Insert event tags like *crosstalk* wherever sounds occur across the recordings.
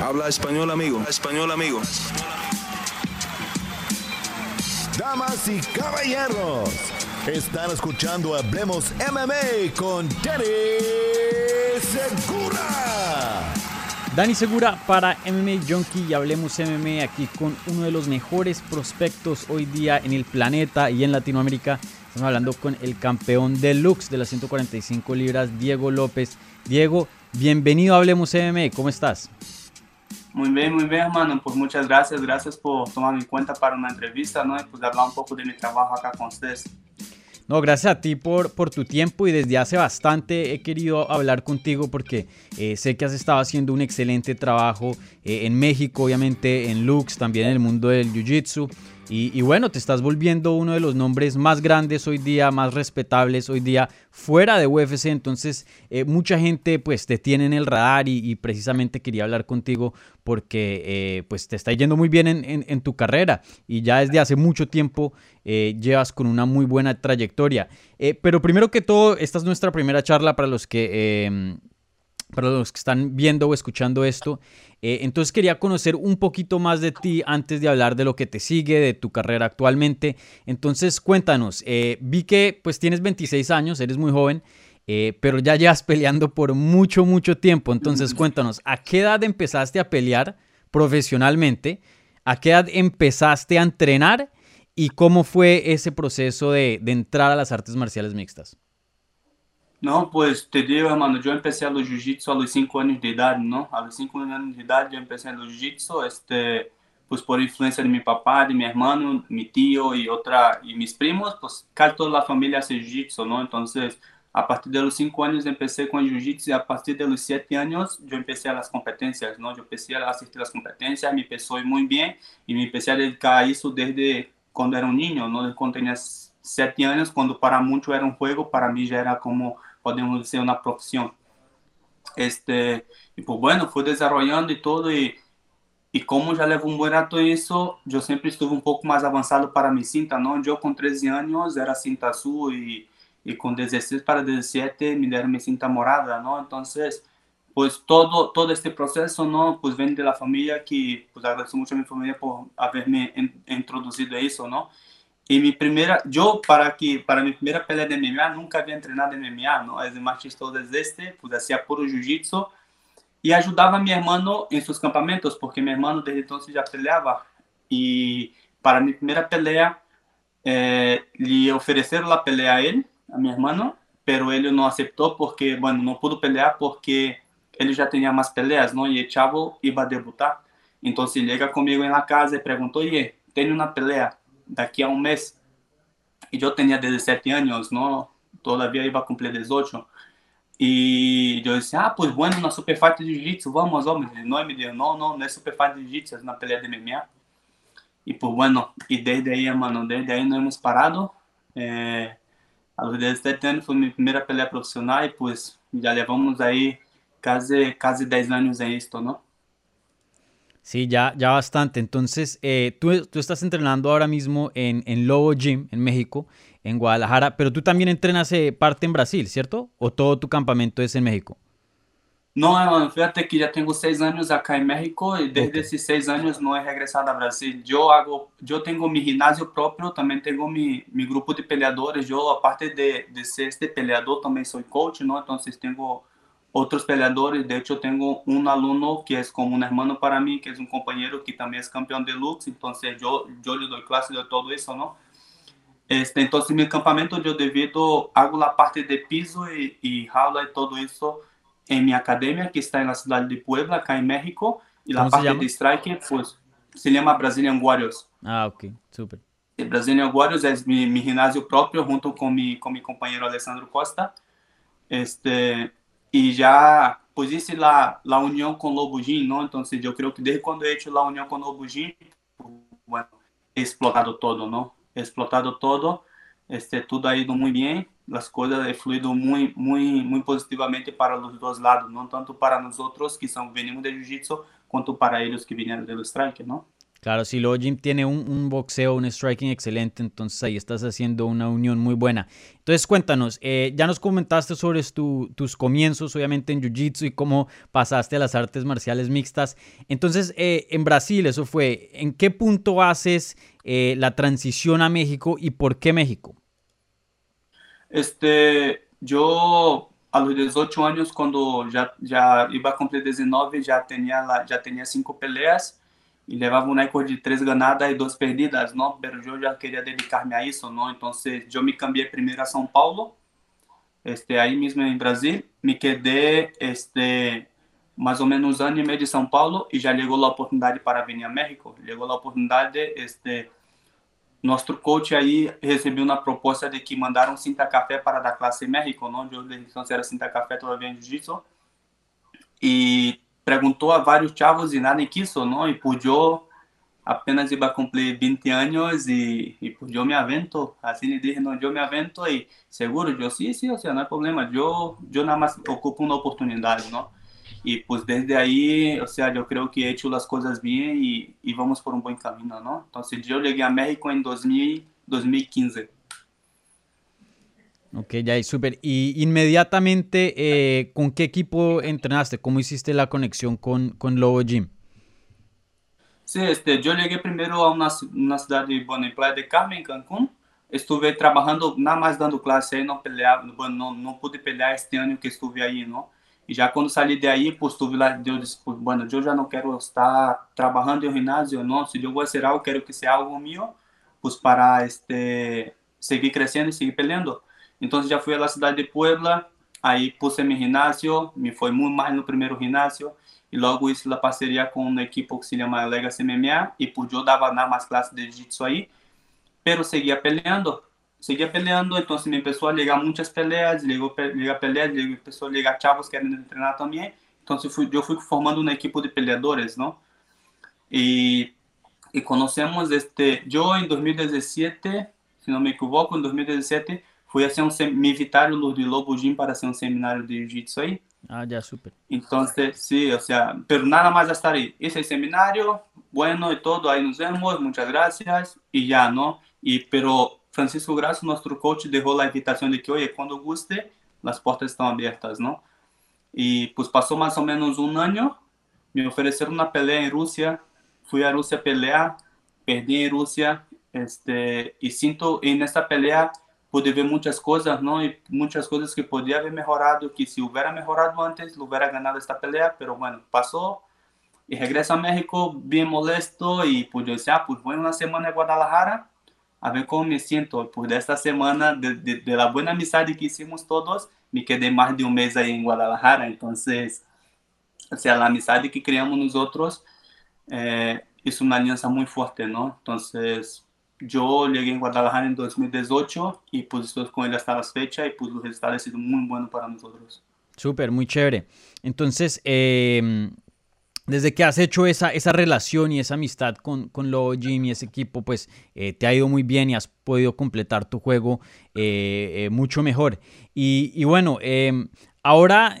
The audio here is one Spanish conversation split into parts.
Habla español, amigo. Español, amigo. Damas y caballeros, están escuchando Hablemos MMA con Danny Segura. Dani Segura para MMA Junkie y Hablemos MMA aquí con uno de los mejores prospectos hoy día en el planeta y en Latinoamérica. Estamos hablando con el campeón deluxe de las 145 libras, Diego López. Diego, bienvenido a Hablemos MMA, ¿cómo estás? Muy bien, muy bien, hermano. Pues muchas gracias, gracias por tomarme en cuenta para una entrevista, ¿no? Y pues hablar un poco de mi trabajo acá con ustedes. No, gracias a ti por, por tu tiempo y desde hace bastante he querido hablar contigo porque eh, sé que has estado haciendo un excelente trabajo eh, en México, obviamente en Lux, también en el mundo del Jiu-Jitsu. Y, bueno, te estás volviendo uno de los nombres más grandes hoy día, más respetables hoy día fuera de UFC. Entonces, eh, mucha gente pues te tiene en el radar y, precisamente quería hablar contigo porque eh, pues te está yendo muy bien en, tu carrera y ya desde hace mucho tiempo eh, llevas con una muy buena trayectoria. pero primero que todo, esta es nuestra primera charla para los que para los que están viendo o escuchando esto. Eh, entonces quería conocer un poquito más de ti antes de hablar de lo que te sigue, de tu carrera actualmente. Entonces cuéntanos, eh, vi que pues tienes 26 años, eres muy joven, eh, pero ya llevas peleando por mucho, mucho tiempo. Entonces *laughs* cuéntanos, ¿a qué edad empezaste a pelear profesionalmente? ¿A qué edad empezaste a entrenar? ¿Y cómo fue ese proceso de entrar a las artes marciales mixtas? Não, pois te digo, mano, eu comecei no jiu-jitsu aos 5 anos de idade, não? Aos 5 anos de idade eu comecei no jiu-jitsu, este, pues por influência de meu papá, de meu irmão, meu tio e outra e meus primos, pues casi toda a família hace jiu-jitsu, não? Então, a partir dos 5 anos eu comecei com jiu-jitsu e a partir dos 7 anos eu comecei as competências, não? Eu comecei a assistir as competências, me pessoei muito bem e me comecei a dedicar a isso desde quando era um ninho, não? Quando tinha 7 anos, quando para muito era um jogo, para mim já era como podemos decir, una profesión. Este, y pues bueno, fui desarrollando y todo, y, y como ya llevo un buen rato eso, yo siempre estuve un poco más avanzado para mi cinta, ¿no? Yo con 13 años era cinta azul y, y con 16 para 17 me dieron mi cinta morada, ¿no? Entonces, pues todo, todo este proceso, ¿no? Pues viene de la familia que, pues agradezco mucho a mi familia por haberme introducido a eso, ¿no? Y mi primera, yo para que para mi primera pelea de MMA nunca había entrenado en MMA, ¿no? Es martes todas este, pues hacía puro jiu-jitsu y ayudaba a mi hermano en sus campamentos, porque mi hermano desde entonces ya peleaba. Y para mi primera pelea, eh, le ofrecieron la pelea a él, a mi hermano, pero él no aceptó porque, bueno, no pudo pelear porque él ya tenía más peleas. Y el chavo iba debutar. Entonces llega conmigo en la casa y preguntó, oye, tiene una pelea daqui a um mês. E eu tinha 17 anos, não? Todavia ia cumprir 18. E eu disse, ah, pois bueno, na Super Fight de Jiu-Jitsu, vamos, vamos. Não, me deu, não, não, não é Super Fight de Jiu-Jitsu, é na pelea de MMA. E pues bueno, e desde aí, mano, desde aí não hemos parado. É, aos 17 anos foi minha primeira pelea profissional e pues já levamos aí quase, quase 10 anos em isto, não? Sí, ya, ya bastante. Entonces, eh, tú, tú, estás entrenando ahora mismo en, en, Lobo Gym, en México, en Guadalajara, pero tú también entrenas eh, parte en Brasil, ¿cierto? ¿O todo tu campamento es en México? No, fíjate que ya tengo seis años acá en México y desde okay. esos seis años no he regresado a Brasil. Yo hago, yo tengo mi gimnasio propio, también tengo mi, mi grupo de peleadores. Yo, aparte de, de ser este peleador, también soy coach, ¿no? Entonces tengo otros peleadores. De hecho, tengo un alumno que es como un hermano para mí, que es un compañero que también es campeón de Lux. Entonces, yo, yo le doy clase de todo eso, ¿no? Este, entonces, mi campamento, yo debido, hago la parte de piso y, y jaula y todo eso en mi academia, que está en la ciudad de Puebla, acá en México. Y la parte de strike, pues, se llama Brazilian Warriors. Ah, ok, súper. Brazilian Warriors es mi, mi gimnasio propio, junto con mi, con mi compañero Alessandro Costa. Este, e já pues hice la, la unión con Lobo Gym, ¿no? Entonces yo creo que desde cuando he hecho la unión con Lobo Gym, bueno, he explotado todo, ¿no? He explotado todo, este, todo ha ido muy bien, las cosas han fluido muy, muy, muy positivamente para los dos lados, no tanto para nosotros que son, venimos de Jiu-Jitsu, quanto para ellos que vinieron del Strike, ¿no? Claro, si luego Jim tiene un, boxeo, un striking excelente, entonces ahí estás haciendo una unión muy buena. Entonces cuéntanos, eh, ya nos comentaste sobre tus comienzos, obviamente en Jiu-Jitsu y cómo pasaste a las artes marciales mixtas. Entonces, eh, en Brasil, eso fue, ¿en qué punto haces eh, la transición a México y por qué México? Este, yo a los 18 años, cuando ya, ya iba a cumplir 19, ya tenía, ya tenía cinco peleas e levava um recorde de três ganadas e duas perdidas, não? Mas eu já queria dedicar-me a isso, não? Então, eu me cambiei primeiro a São Paulo, este, aí mesmo em Brasil, me quedei, este, mais ou menos um ano e meio de São Paulo e já chegou a oportunidade para vir a México. Chegou a oportunidade, este, nosso coach aí recebeu uma proposta de que mandaram Cinta Café para dar classe em México, não? Eu, então, era Cinta Café, todavia em Jiu-Jitsu. E preguntou a vários chavos e nada quiso, não? E por eu apenas iba a cumprir 20 anos e, e por eu me avento, assim lhe dije, não, eu me avento e seguro, eu sim, sim, ou seja, não é problema, eu, eu nada mais ocupo uma oportunidade, não? E pues desde aí, ou seja, eu creio que he hecho as coisas bem e, e vamos por um bom caminho, não? Então, eu cheguei a México em 2000, 2015. Ok, ya, súper. Y inmediatamente, eh, ¿con qué equipo entrenaste? ¿Cómo hiciste la conexión con, con Lobo Gym? Sí, este, yo llegué primero a una, una ciudad de, bueno, en Playa de Carmen, Cancún. Estuve trabajando, nada más dando clase ahí, no peleaba, bueno, no, no pude pelear este año que estuve ahí, ¿no? Y ya cuando salí de ahí, pues tuve la, yo dije, pues, bueno, yo ya no quiero estar trabajando en gimnasio, ¿no? Si yo voy a hacer algo, quiero que sea algo mío, pues para, este, seguir creciendo y seguir peleando. Então já fui à cidade de Puebla, aí puse meu ginásio, me foi muito mais no primeiro ginásio, e logo isso, a parceria com uma equipe que se chama Legacy MMA, e por eu dava na mais classe de jiu-jitsu aí, pero seguia peleando, seguia peleando, então me começou a ligar muitas peleas, ligou ligar peleas, começou a ligar chavos querendo treinar também, então eu fui, eu fui formando uma equipe de peleadores, não? E, e conhecemos este, eu em 2017, se não me equivoco, em 2017 fui a ser um de Lobo Gym para ser um seminário de jiu-jitsu aí. Ah, já super. Então, sí, o sea, pero nada más estar ahí. Ese seminario, bueno y todo, ahí nos vemos, muchas gracias y ya, ¿no? Y pero Francisco Graça, nuestro coach, dejó la invitación de que, oye, cuando guste, las puertas están abiertas, ¿no? Y pues pasó más o menos un año, me ofrecieron una pelea en Rusia, fui a Rusia a pelear, perdí en Rusia, este, y siento en esta pelea pude ver muitas coisas, não? E muitas coisas que podia haver melhorado, que se houvera melhorado antes, houvera ganado esta pelea, pero bueno, passou. E regresa a México bem molesto e pude dizer, ah, pues voy uma semana em Guadalajara a ver como me sinto. Por esta semana, de, de, de la buena amizade que hicimos todos, me quedei mais de um mês aí em Guadalajara. Então, o sea, a amizade que criamos nos outros, isso é uma aliança muito forte, não? Então, Yo llegué en Guadalajara en 2018 y pues estoy con él hasta la fecha y pues los resultados han sido muy buenos para nosotros. Súper, muy chévere. Entonces, eh, desde que has hecho esa, esa relación y esa amistad con, con Lobo Jim y ese equipo, pues eh, te ha ido muy bien y has podido completar tu juego eh, mucho mejor. Y, y bueno, ahora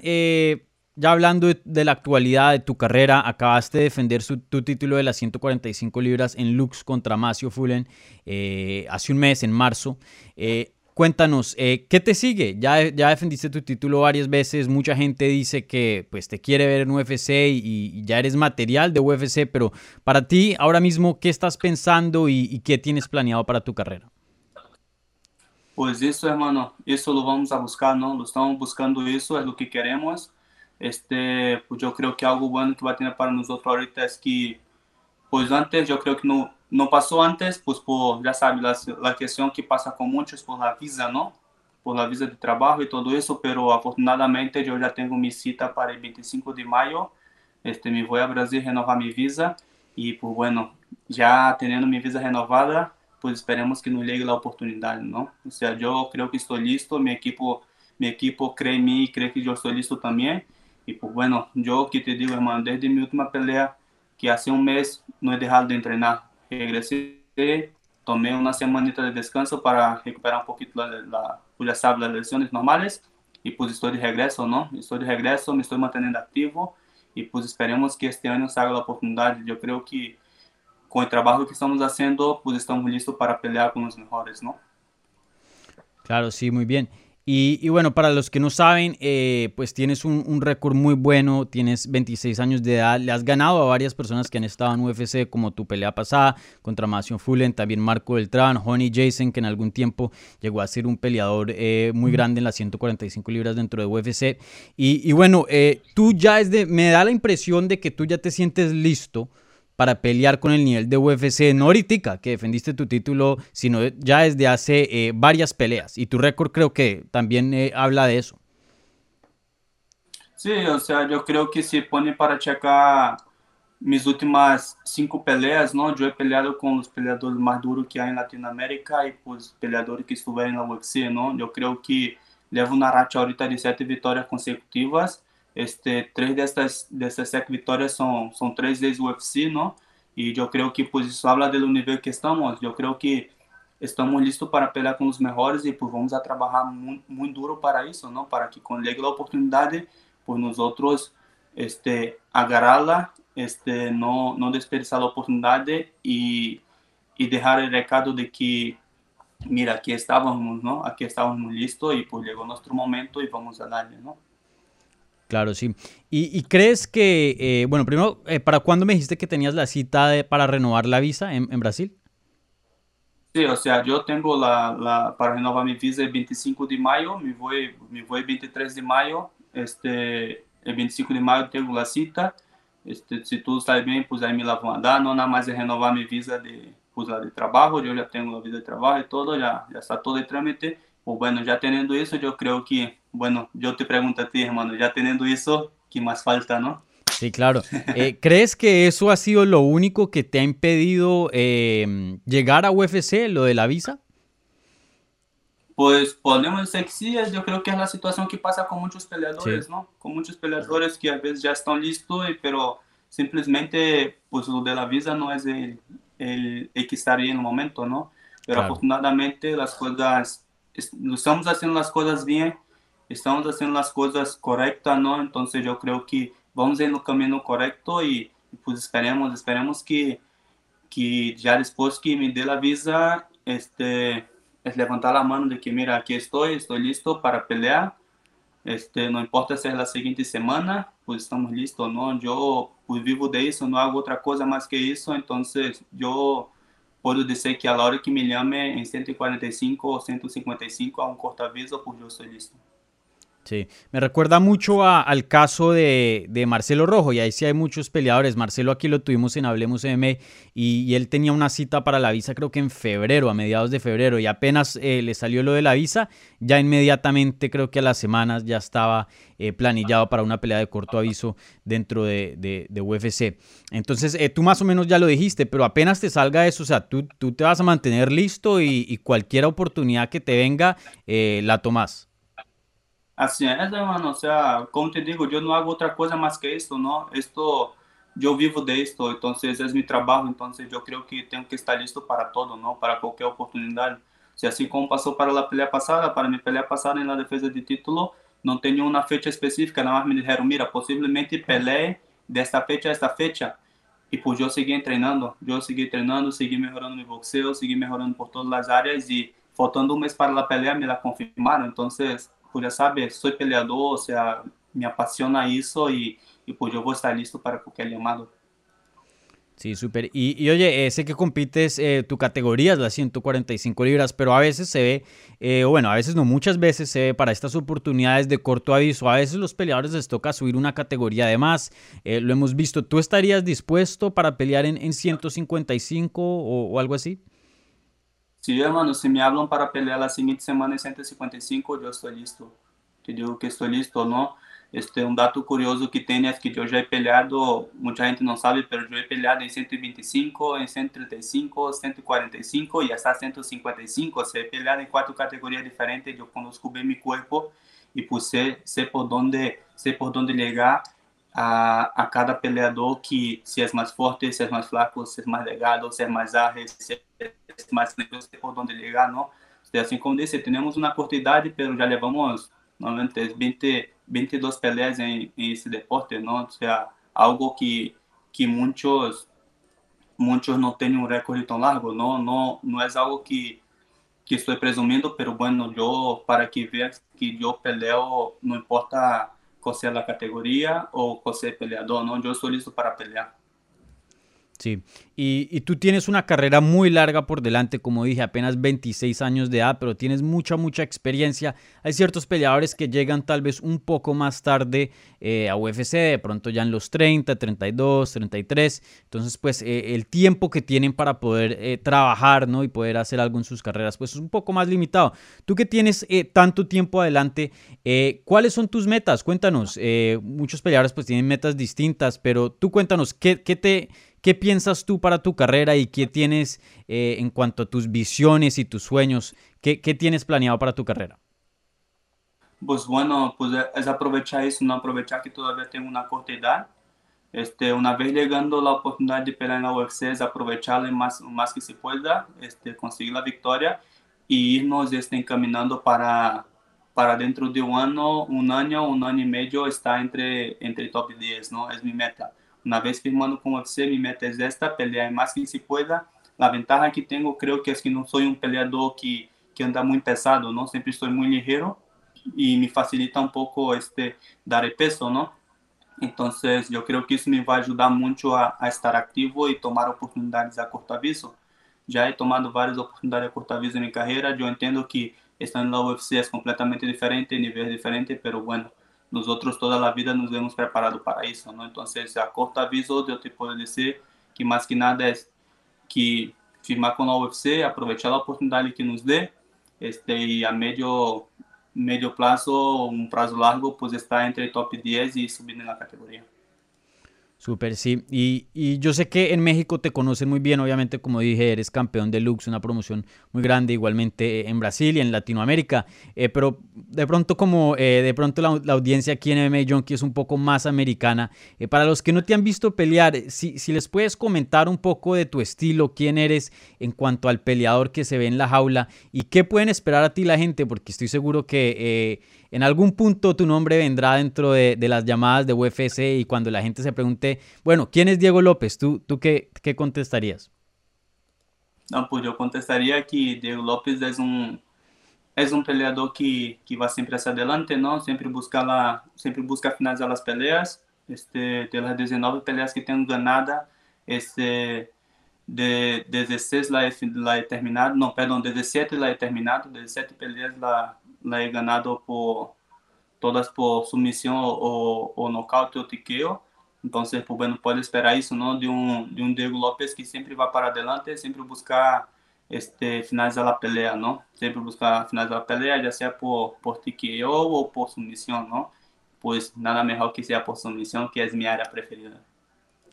ya hablando de, la actualidad de tu carrera, acabaste de defender tu título de las 145 libras en Lux contra Macio Fullen eh, hace un mes, en marzo. Eh, cuéntanos, eh, ¿qué te sigue? Ya, ya defendiste tu título varias veces, mucha gente dice que pues, te quiere ver en UFC y, ya eres material de UFC, pero para ti, ahora mismo, ¿qué estás pensando y, y qué tienes planeado para tu carrera? Pues eso, hermano, eso lo vamos a buscar, ¿no? Lo estamos buscando, eso es lo que queremos. Este, pues yo creo que algo bueno que va a tener para nosotros ahorita es que, pues antes, yo creo que no, no pasó antes, pues por, ya sabes, la, la cuestión que pasa con muchos por la visa, ¿no? Por la visa de trabajo y todo eso, pero afortunadamente yo ya tengo mi cita para el 25 de mayo, este, me voy a Brasil renovar mi visa y pues bueno, ya teniendo mi visa renovada, pues esperemos que nos llegue la oportunidad, ¿no? O sea, yo creo que estoy listo, mi equipo, mi equipo cree en mí y cree que yo estoy listo también Y pues bueno, yo que te digo, hermano, desde mi última pelea, que hace un mes no he dejado de entrenar. Regresé, tomé una semanita de descanso para recuperar un poquito la, la pues ya sabes, las lesiones normales. Y pues estoy de regreso, ¿no? Estoy de regreso, me estoy manteniendo activo. Y pues esperemos que este año salga la oportunidad. Yo creo que con el trabajo que estamos haciendo, pues estamos listos para pelear con los mejores, ¿no? Claro, sí, muy bien. Y, bueno, para los que no saben, eh, pues tienes un, récord muy bueno, tienes 26 años de edad, le has ganado a varias personas que han estado en UFC, como tu pelea pasada contra Macio Fullen, también Marco Beltrán, Honey Jason, que en algún tiempo llegó a ser un peleador eh, muy grande en las 145 libras dentro de UFC. Y, bueno, eh, tú ya es de, me da la impresión de que tú ya te sientes listo para pelear con el nivel de UFC, no ahorita que defendiste tu título, sino ya desde hace eh, varias peleas. Y tu récord creo que también eh, habla de eso. Sí, o sea, yo creo que si pone para checar mis últimas cinco peleas, ¿no? Yo he peleado con los peleadores más duros que hay en Latinoamérica y pues peleadores que estuvieron en la UFC, ¿no? Yo creo que llevo una racha ahorita de siete victorias consecutivas este, três dessas, dessas sete vitórias são, são três vezes UFC, não? E eu creio que pues isso habla do nível que estamos. Eu creio que estamos listos para pelear com os melhores e pues vamos a trabalhar muito, muito duro para isso, não? Para que quando chegue a oportunidade, pues nós outros este agarrá-la, este não não desperdiçar a oportunidade e e deixar o recado de que mira, aqui estávamos, não? Aqui estávamos listos e pues chegou nosso momento e vamos a darle, não? Claro, sí. ¿Y, crees que, eh, bueno, primero, eh, ¿para cuándo me dijiste que tenías la cita para renovar la visa en, Brasil? Sí, o sea, yo tengo la, para renovar mi visa el 25 de mayo, me voy, me voy el 23 de mayo, este, el 25 de mayo tengo la cita, este, si todo está bien, pues ahí me la van a dar, no nada más de renovar mi visa de, pues, la de trabajo, yo ya tengo la visa de trabajo y todo, ya, ya está todo el trámite, pues bueno, ya teniendo eso, yo creo que bueno, yo te pregunto a ti, hermano, ya teniendo eso, ¿qué más falta, no? Sí, claro. Eh, *laughs* ¿Crees que eso ha sido lo único que te ha impedido em, llegar a UFC, lo de la visa? Pues podemos decir que sí, yo creo que es la situación que pasa con muchos peleadores, ¿no? Con muchos peleadores que a veces ya están listos, pero simplemente pues lo de la visa no es el, el, que estaría en el momento, ¿no? Pero afortunadamente las cosas, estamos haciendo las cosas bien estamos haciendo las cosas correctas, ¿no? Entonces yo creo que vamos en el camino correcto y, pues esperemos, esperemos que, que ya después que me dé la visa, este, es levantar la mano de que mira, aquí estoy, estoy listo para pelear. Este, no importa si es la siguiente semana, pues estamos listos, ¿no? Yo pues vivo de eso, no hago otra cosa más que eso, entonces yo puedo decir que a hora que me llame en 145 o 155 a un corto aviso, pues yo estoy listo. Sí, me recuerda mucho al caso de, Marcelo Rojo, y ahí sí hay muchos peleadores. Marcelo aquí lo tuvimos en Hablemos M y, él tenía una cita para la visa creo que en febrero, a mediados de febrero, y apenas eh, le salió lo de la visa, ya inmediatamente creo que a las semanas ya estaba eh, planillado para una pelea de corto aviso dentro de, UFC. Entonces, eh, tú más o menos ya lo dijiste, pero apenas te salga eso, o sea, tú, te vas a mantener listo y, cualquier oportunidad que te venga, la tomas. Assim, é, mano, o sea, como te digo, eu não hago outra coisa mais que isso, não? Esto, eu vivo de esto, então é meu trabalho, então eu creio que tenho que estar listo para todo, não? Para qualquer oportunidade. Se assim como passou para a pelea passada, para minha pelea passada na defesa de título, não tenho uma fecha específica, nada mais me disseram, mira, possivelmente peleie desta fecha a esta fecha. E pues eu segui treinando, eu segui treinando, segui melhorando meu boxeo, segui melhorando por todas as áreas e faltando um mês para a pelea me la confirmaram, então ya sabes, soy peleador, o sea, me apasiona eso y, y pues yo voy a estar listo para cualquier llamado. Sí, súper. Y, oye, eh, sé que compites, eh, tu categoría es las 145 libras, pero a veces se ve, eh, bueno, a veces no, muchas veces se ve para estas oportunidades de corto aviso, a veces los peleadores les toca subir una categoría de más, lo hemos visto. ¿Tú estarías dispuesto para pelear en, en 155 o, o algo así? Se, mano, se me hablam para pelear a seguinte semana em 155, eu estou listo. Te digo que estou listo ou não. Este, um dado curioso que tem é que eu já he peleado, muita gente não sabe, mas eu he peleado em 125, em 135, 145 e até 155. Ou seja, he peleado em quatro categorias diferentes. Eu conozco bem meu corpo e por ser, ser por onde, ser por onde chegar a, a cada peleador que se é mais forte, se é mais fraco, se é mais delgado, se é mais ágil, se é mais negros por onde llegar, ¿no? Assim como disse, temos uma corta idade, mas já levamos normalmente 20, 22 peleas em, em esse deporte, não? Ou seja, algo que que muitos muchos no tienen un récord tan largo, ¿no? No, no es algo que, que estoy presumiendo, pero bueno, yo, para que veas que yo peleo, no importa cuál sea la categoría o cuál sea el peleador, ¿no? Yo estoy listo para pelear. Sí, y, tú tienes una carrera muy larga por delante, como dije, apenas 26 años de edad, pero tienes mucha, mucha experiencia. Hay ciertos peleadores que llegan tal vez un poco más tarde eh, a UFC, de pronto ya en los 30, 32, 33. Entonces, pues eh, el tiempo que tienen para poder eh, trabajar ¿no? y poder hacer algo en sus carreras, pues es un poco más limitado. Tú que tienes tanto tiempo adelante, ¿cuáles son tus metas? Cuéntanos. muchos peleadores pues tienen metas distintas, pero tú cuéntanos, ¿qué, qué te ¿Qué piensas tú para tu carrera y qué tienes eh, en cuanto a tus visiones y tus sueños? ¿Qué, ¿Qué, tienes planeado para tu carrera? Pues bueno, pues es aprovechar eso, no aprovechar que todavía tengo una corta edad. Este, una vez llegando la oportunidad de pelear en la UFC, es aprovecharla más, más que se pueda, este, conseguir la victoria y irnos este, encaminando para, para dentro de un año, un año, un año y medio estar entre, entre top 10, ¿no? Es mi meta. Una vez firmando con UFC, mi meta es esta, pelear más que se pueda. La ventaja que tengo creo que es que no soy un peleador que, que anda muy pesado, ¿no? Siempre estoy muy ligero y me facilita un poco este, dar peso, ¿no? Entonces yo creo que eso me va a ayudar mucho a, a estar activo y tomar oportunidades a corto aviso. Ya he tomado varias oportunidades a corto aviso en mi carrera. Yo entiendo que estar en la UFC es completamente diferente, nivel diferente, pero bueno, nosotros toda la vida nos hemos preparado para eso, ¿no? Entonces, a corto aviso, yo te puedo decir que más que nada es que firmar con la UFC, aprovechar la oportunidad que nos dé, este, a medio, medio plazo, un plazo largo, pues está entre top 10 y subir en la categoría. Súper, sí. Y, yo sé que en México te conocen muy bien, obviamente, como dije, eres campeón de Lux, una promoción muy grande, igualmente eh, en Brasil y en Latinoamérica. Eh, pero de pronto, como eh, de pronto la, audiencia aquí en MMA Junkie es un poco más americana, para los que no te han visto pelear, si, si les puedes comentar un poco de tu estilo, quién eres en cuanto al peleador que se ve en la jaula y qué pueden esperar a ti la gente, porque estoy seguro que en algún punto tu nombre vendrá dentro de, las llamadas de UFC y cuando la gente se pregunte, bueno, ¿quién es Diego López? ¿Tú, tú qué, qué contestarías? No, pues yo contestaría que Diego López es un, es un peleador que, que va siempre hacia adelante, ¿no? Siempre busca, la, siempre busca finalizar las peleas. Este, de las 19 peleas que tengo ganada, este, de 16 la he, la he terminado, no, perdón, 17 la he terminado, 17 peleas la, la he ganado por todas por sumisión o, o nocaute o tiqueo. Entonces, pues bueno, puede esperar eso, ¿no? De un, de un Diego López que siempre va para adelante, siempre busca este, finalizar la pelea, ¿no? Siempre busca finalizar la pelea, ya sea por, por tiqueo o por sumisión, ¿no? Pues nada mejor que sea por sumisión, que es mi área preferida.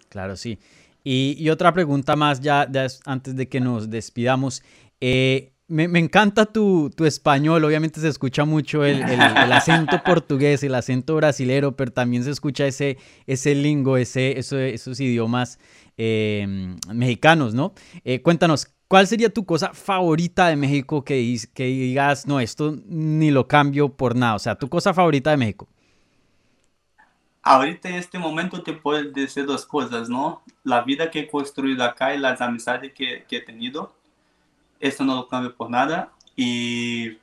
Claro, sí. Y, y otra pregunta más ya, ya, antes de que nos despidamos. Eh, me, encanta tu, tu, español, obviamente se escucha mucho el, acento portugués, el acento brasilero, pero también se escucha ese, ese lingo, ese, esos idiomas eh, mexicanos, ¿no? Eh, cuéntanos, ¿cuál sería tu cosa favorita de México que, que digas, no, esto ni lo cambio por nada? O sea, tu cosa favorita de México. Ahorita en este momento te puedo decir dos cosas, ¿no? La vida que he construido acá y las amistades que he tenido esto no lo cambio por nada. Y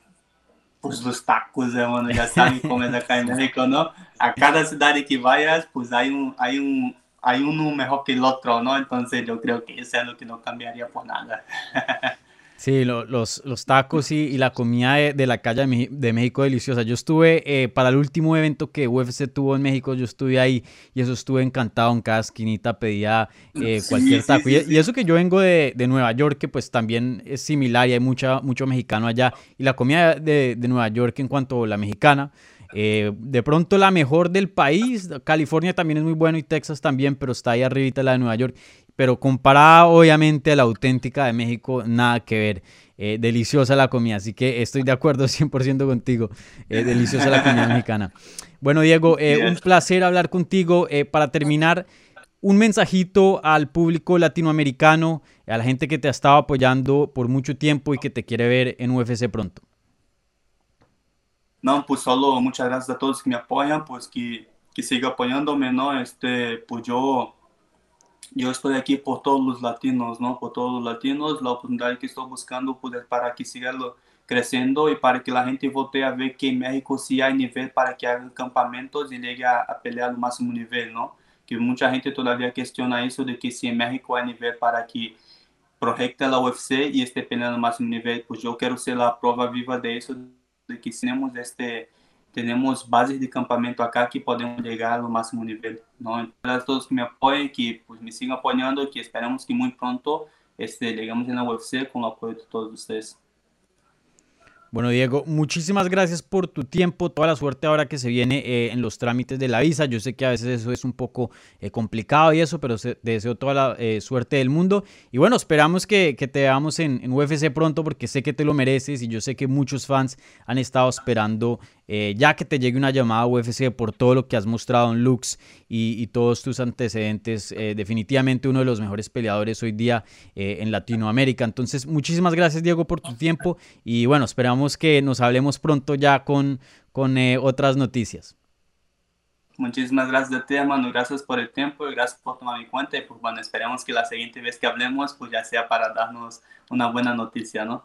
pues los tacos, hermano, ya saben cómo es acá en México, ¿no? A cada ciudad que vayas, pues hay un, hay un, hay uno mejor que el otro, ¿no? Entonces yo creo que eso es lo que no cambiaría por nada. *laughs* Sí, los, los, tacos y, la comida de, la calle de, México deliciosa. Yo estuve eh, para el último evento que UFC tuvo en México, yo estuve ahí y eso estuve encantado. En cada esquinita pedía eh, cualquier taco. y, eso que yo vengo de, Nueva York, que pues también es similar y hay mucha, mucho mexicano allá. Y la comida de, Nueva York en cuanto a la mexicana, eh, de pronto la mejor del país. California también es muy bueno y Texas también, pero está ahí arribita la de Nueva York pero comparada obviamente a la auténtica de México, nada que ver. Eh, deliciosa la comida, así que estoy de acuerdo *laughs* 100% contigo. Eh, deliciosa la comida mexicana. Bueno, Diego, eh, un placer hablar contigo. para terminar, un mensajito al público latinoamericano, a la gente que te ha estado apoyando por mucho tiempo y que te quiere ver en UFC pronto. No, pues solo muchas gracias a todos que me apoyan, pues que, que siga apoyándome, ¿no? Este, pues yo yo estoy aquí por todos los latinos, ¿no? Por todos los latinos, la oportunidad que estoy buscando poder para que siga creciendo y para que la gente volte a ver que en México sí hay nivel para que hagan campamentos y llegue a, a pelear al máximo nivel, ¿no? Que mucha gente todavía cuestiona eso de que si en México hay nivel para que proyecte la UFC y esté peleando al máximo nivel, pues yo quiero ser la prueba viva de eso, de que tenemos este tenemos bases de campamento acá que podemos llegar al máximo nivel. ¿no? Entonces, todos que me apoyen, que pues, me sigan apoyando, que esperamos que muy pronto este, lleguemos en la UFC con el apoyo de todos ustedes. Bueno, Diego, muchísimas gracias por tu tiempo, toda la suerte ahora que se viene eh, en los trámites de la visa. Yo sé que a veces eso es un poco eh, complicado y eso, pero te deseo toda la eh, suerte del mundo. Y bueno, esperamos que, te veamos en, en, UFC pronto porque sé que te lo mereces y yo sé que muchos fans han estado esperando ya que te llegue una llamada a UFC por todo lo que has mostrado en Lux y, todos tus antecedentes. definitivamente uno de los mejores peleadores hoy día en Latinoamérica. Entonces, muchísimas gracias, Diego, por tu tiempo y bueno, esperamos que nos hablemos pronto ya con, con eh, otras noticias. Muchísimas gracias a ti, hermano. Gracias por el tiempo y gracias por tomar mi cuenta. Y pues bueno, esperemos que la siguiente vez que hablemos, pues ya sea para darnos una buena noticia, ¿no?